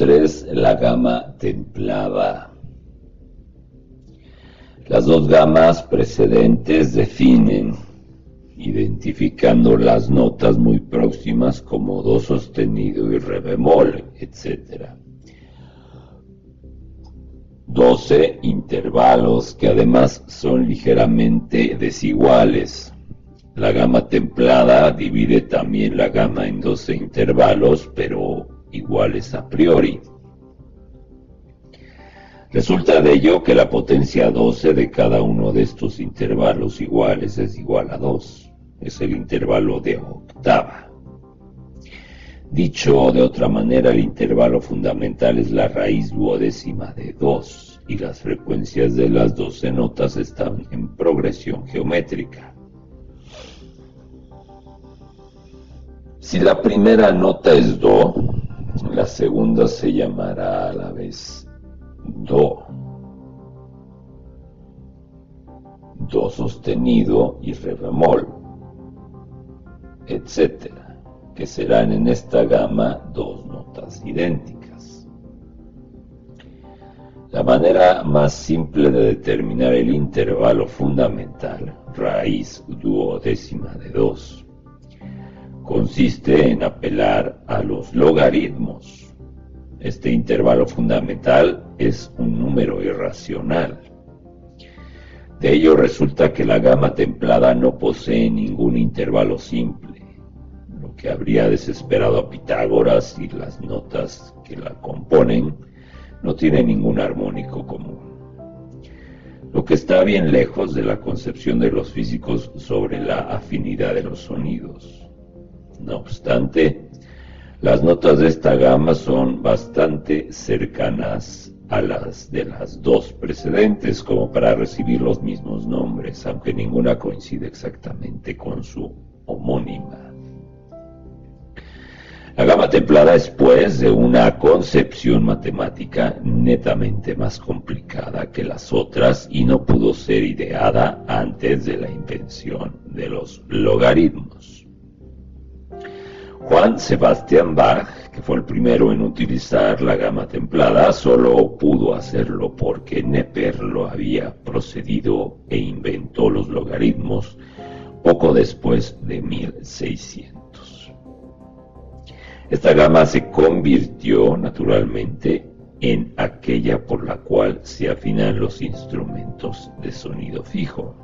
la gama templada. Las dos gamas precedentes definen, identificando las notas muy próximas como do sostenido y re bemol, etc. 12 intervalos que además son ligeramente desiguales. La gama templada divide también la gama en 12 intervalos, pero iguales a priori. Resulta de ello que la potencia 12 de cada uno de estos intervalos iguales es igual a 2. Es el intervalo de octava. Dicho de otra manera, el intervalo fundamental es la raíz duodécima de 2 y las frecuencias de las 12 notas están en progresión geométrica. Si la primera nota es Do, la segunda se llamará a la vez Do. Do sostenido y Re bemol, etc., que serán en esta gama dos notas idénticas. La manera más simple de determinar el intervalo fundamental, raíz duodécima de 2, consiste en apelar a los logaritmos este intervalo fundamental es un número irracional. De ello resulta que la gama templada no posee ningún intervalo simple, lo que habría desesperado a Pitágoras y las notas que la componen no tienen ningún armónico común. Lo que está bien lejos de la concepción de los físicos sobre la afinidad de los sonidos. No obstante, las notas de esta gama son bastante cercanas a las de las dos precedentes como para recibir los mismos nombres, aunque ninguna coincide exactamente con su homónima. La gama templada es pues de una concepción matemática netamente más complicada que las otras y no pudo ser ideada antes de la invención de los logaritmos. Juan Sebastián Bach, que fue el primero en utilizar la gama templada, solo pudo hacerlo porque Neper lo había procedido e inventó los logaritmos poco después de 1600. Esta gama se convirtió naturalmente en aquella por la cual se afinan los instrumentos de sonido fijo.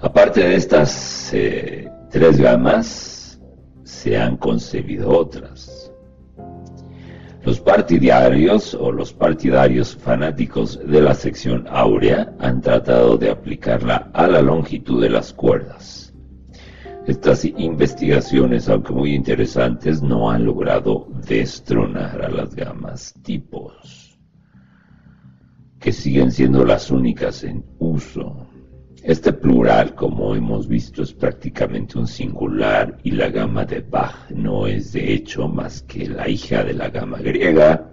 Aparte de estas eh, tres gamas se han concebido otras. Los partidarios o los partidarios fanáticos de la sección áurea han tratado de aplicarla a la longitud de las cuerdas. Estas investigaciones, aunque muy interesantes, no han logrado destronar a las gamas tipos, que siguen siendo las únicas en uso. Este plural, como hemos visto, es prácticamente un singular y la gama de Bach no es de hecho más que la hija de la gama griega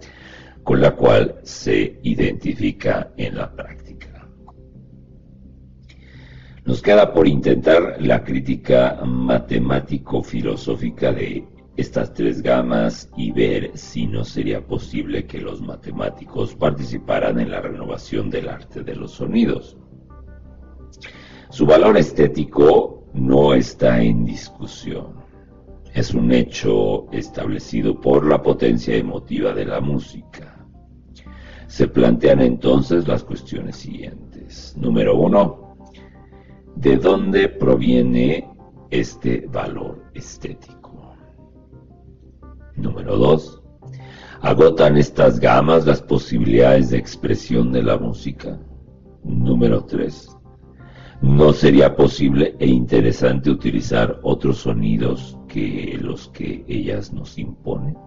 con la cual se identifica en la práctica. Nos queda por intentar la crítica matemático-filosófica de estas tres gamas y ver si no sería posible que los matemáticos participaran en la renovación del arte de los sonidos. Su valor estético no está en discusión. Es un hecho establecido por la potencia emotiva de la música. Se plantean entonces las cuestiones siguientes. Número uno, ¿de dónde proviene este valor estético? Número dos, ¿agotan estas gamas las posibilidades de expresión de la música? Número tres, no sería posible e interesante utilizar otros sonidos que los que ellas nos imponen.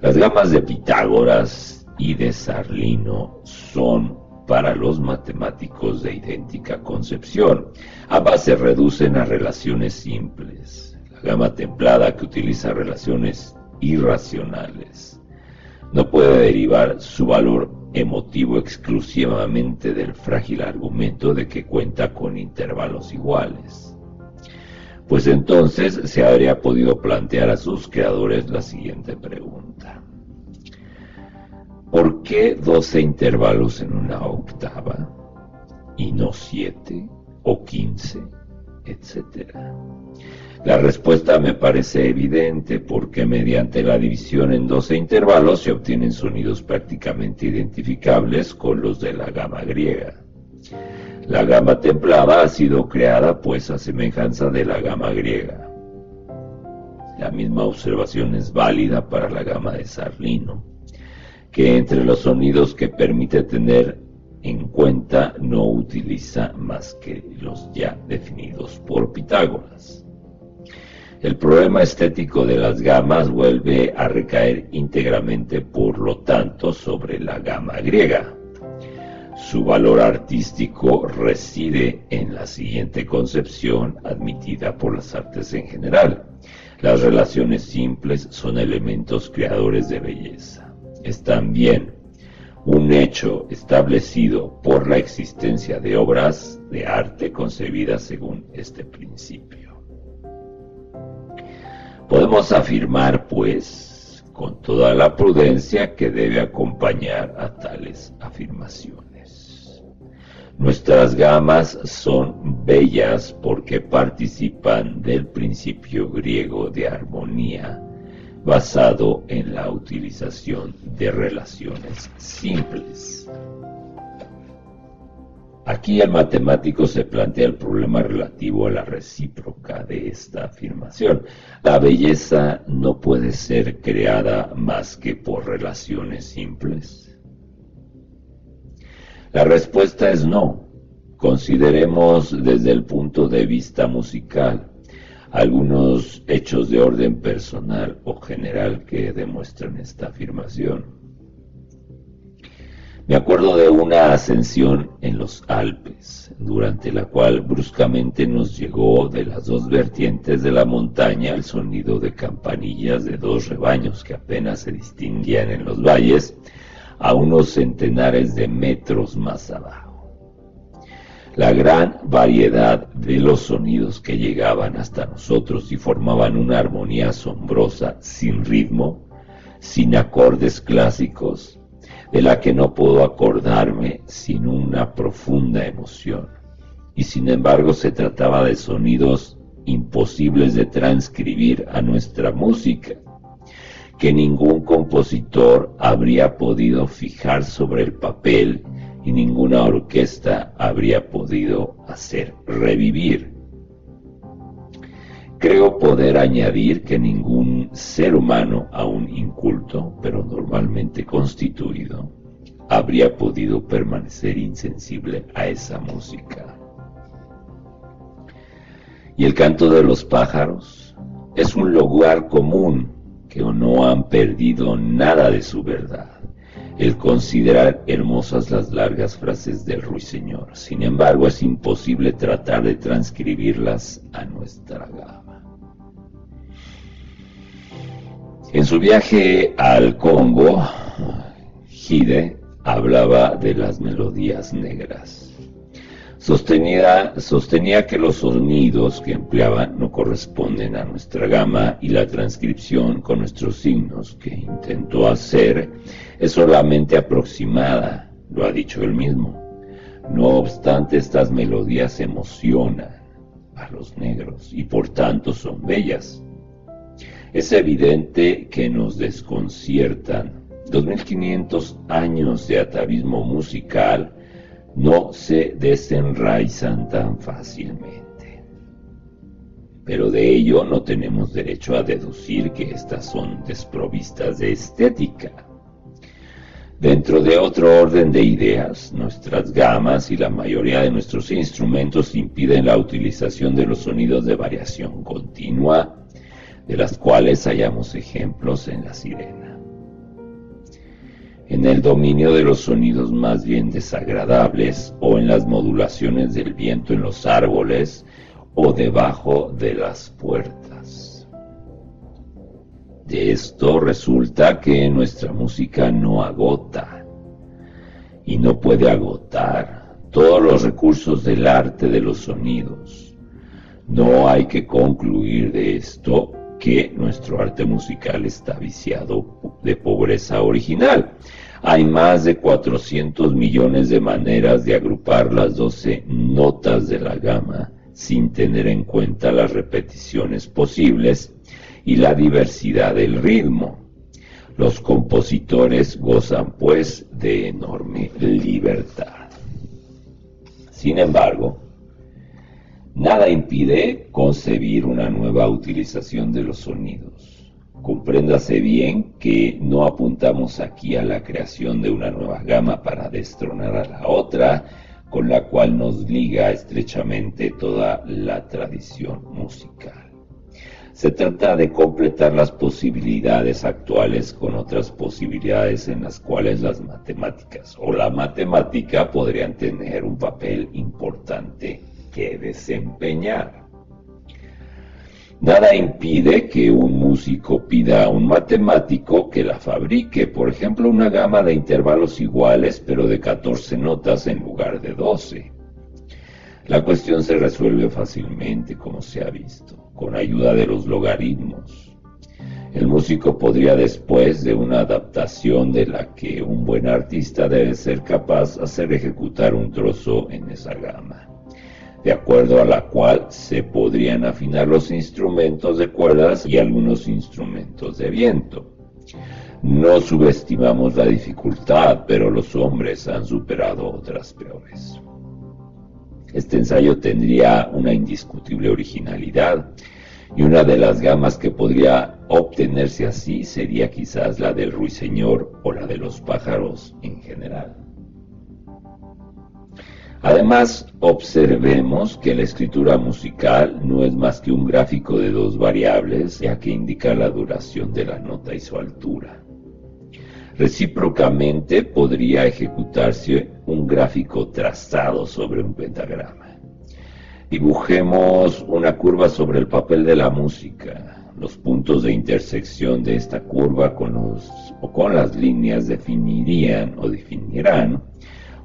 Las gamas de Pitágoras y de Sarlino son para los matemáticos de idéntica concepción. Ambas se reducen a relaciones simples. La gama templada que utiliza relaciones irracionales no puede derivar su valor emotivo exclusivamente del frágil argumento de que cuenta con intervalos iguales. Pues entonces se habría podido plantear a sus creadores la siguiente pregunta. ¿Por qué 12 intervalos en una octava y no 7 o 15, etcétera? La respuesta me parece evidente porque mediante la división en 12 intervalos se obtienen sonidos prácticamente identificables con los de la gama griega. La gama templada ha sido creada pues a semejanza de la gama griega. La misma observación es válida para la gama de Sarlino, que entre los sonidos que permite tener en cuenta no utiliza más que los ya definidos por Pitágoras. El problema estético de las gamas vuelve a recaer íntegramente, por lo tanto, sobre la gama griega. Su valor artístico reside en la siguiente concepción admitida por las artes en general. Las relaciones simples son elementos creadores de belleza. Es también un hecho establecido por la existencia de obras de arte concebidas según este principio. Podemos afirmar, pues, con toda la prudencia que debe acompañar a tales afirmaciones. Nuestras gamas son bellas porque participan del principio griego de armonía basado en la utilización de relaciones simples. Aquí el matemático se plantea el problema relativo a la recíproca de esta afirmación. La belleza no puede ser creada más que por relaciones simples. La respuesta es no. Consideremos desde el punto de vista musical algunos hechos de orden personal o general que demuestran esta afirmación. Me acuerdo de una ascensión en los Alpes, durante la cual bruscamente nos llegó de las dos vertientes de la montaña el sonido de campanillas de dos rebaños que apenas se distinguían en los valles a unos centenares de metros más abajo. La gran variedad de los sonidos que llegaban hasta nosotros y formaban una armonía asombrosa, sin ritmo, sin acordes clásicos, de la que no puedo acordarme sin una profunda emoción. Y sin embargo se trataba de sonidos imposibles de transcribir a nuestra música, que ningún compositor habría podido fijar sobre el papel y ninguna orquesta habría podido hacer revivir. Creo poder añadir que ningún ser humano, aún inculto, pero normalmente constituido, habría podido permanecer insensible a esa música. Y el canto de los pájaros es un lugar común que no han perdido nada de su verdad. El considerar hermosas las largas frases del ruiseñor. Sin embargo, es imposible tratar de transcribirlas a nuestra gama. En su viaje al Congo, Hide hablaba de las melodías negras. Sostenía, que los sonidos que empleaban no corresponden a nuestra gama y la transcripción con nuestros signos que intentó hacer es solamente aproximada, lo ha dicho él mismo. No obstante, estas melodías emocionan a los negros y por tanto son bellas. Es evidente que nos desconciertan. 2500 años de atavismo musical no se desenraizan tan fácilmente. Pero de ello no tenemos derecho a deducir que estas son desprovistas de estética. Dentro de otro orden de ideas, nuestras gamas y la mayoría de nuestros instrumentos impiden la utilización de los sonidos de variación continua de las cuales hallamos ejemplos en la sirena. En el dominio de los sonidos más bien desagradables o en las modulaciones del viento en los árboles o debajo de las puertas. De esto resulta que nuestra música no agota y no puede agotar todos los recursos del arte de los sonidos No hay que concluir de esto que nuestro arte musical está viciado de pobreza original. Hay más de 400 millones de maneras de agrupar las 12 notas de la gama sin tener en cuenta las repeticiones posibles y la diversidad del ritmo. Los compositores gozan pues de enorme libertad. Sin embargo, nada impide concebir una nueva utilización de los sonidos. Compréndase bien que no apuntamos aquí a la creación de una nueva gama para destronar a la otra, con la cual nos liga estrechamente toda la tradición musical. Se trata de completar las posibilidades actuales con otras posibilidades en las cuales las matemáticas o la matemática podrían tener un papel importante que desempeñar. Nada impide que un músico pida a un matemático que la fabrique, por ejemplo, una gama de intervalos iguales pero de 14 notas en lugar de 12. La cuestión se resuelve fácilmente, como se ha visto, con ayuda de los logaritmos. El músico podría después de una adaptación de la que un buen artista debe ser capaz hacer ejecutar un trozo en esa gama, de acuerdo a la cual se podrían afinar los instrumentos de cuerdas y algunos instrumentos de viento. No subestimamos la dificultad, pero los hombres han superado otras peores. Este ensayo tendría una indiscutible originalidad y una de las gamas que podría obtenerse así sería quizás la del ruiseñor o la de los pájaros en general. Además, observemos que la escritura musical no es más que un gráfico de dos variables, ya que indica la duración de la nota y su altura. Recíprocamente podría ejecutarse un gráfico trazado sobre un pentagrama. Dibujemos una curva sobre el papel de la música. Los puntos de intersección de esta curva con, los, o con las líneas definirían o definirán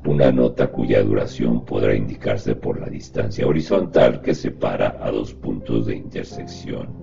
una nota cuya duración podrá indicarse por la distancia horizontal que separa a dos puntos de intersección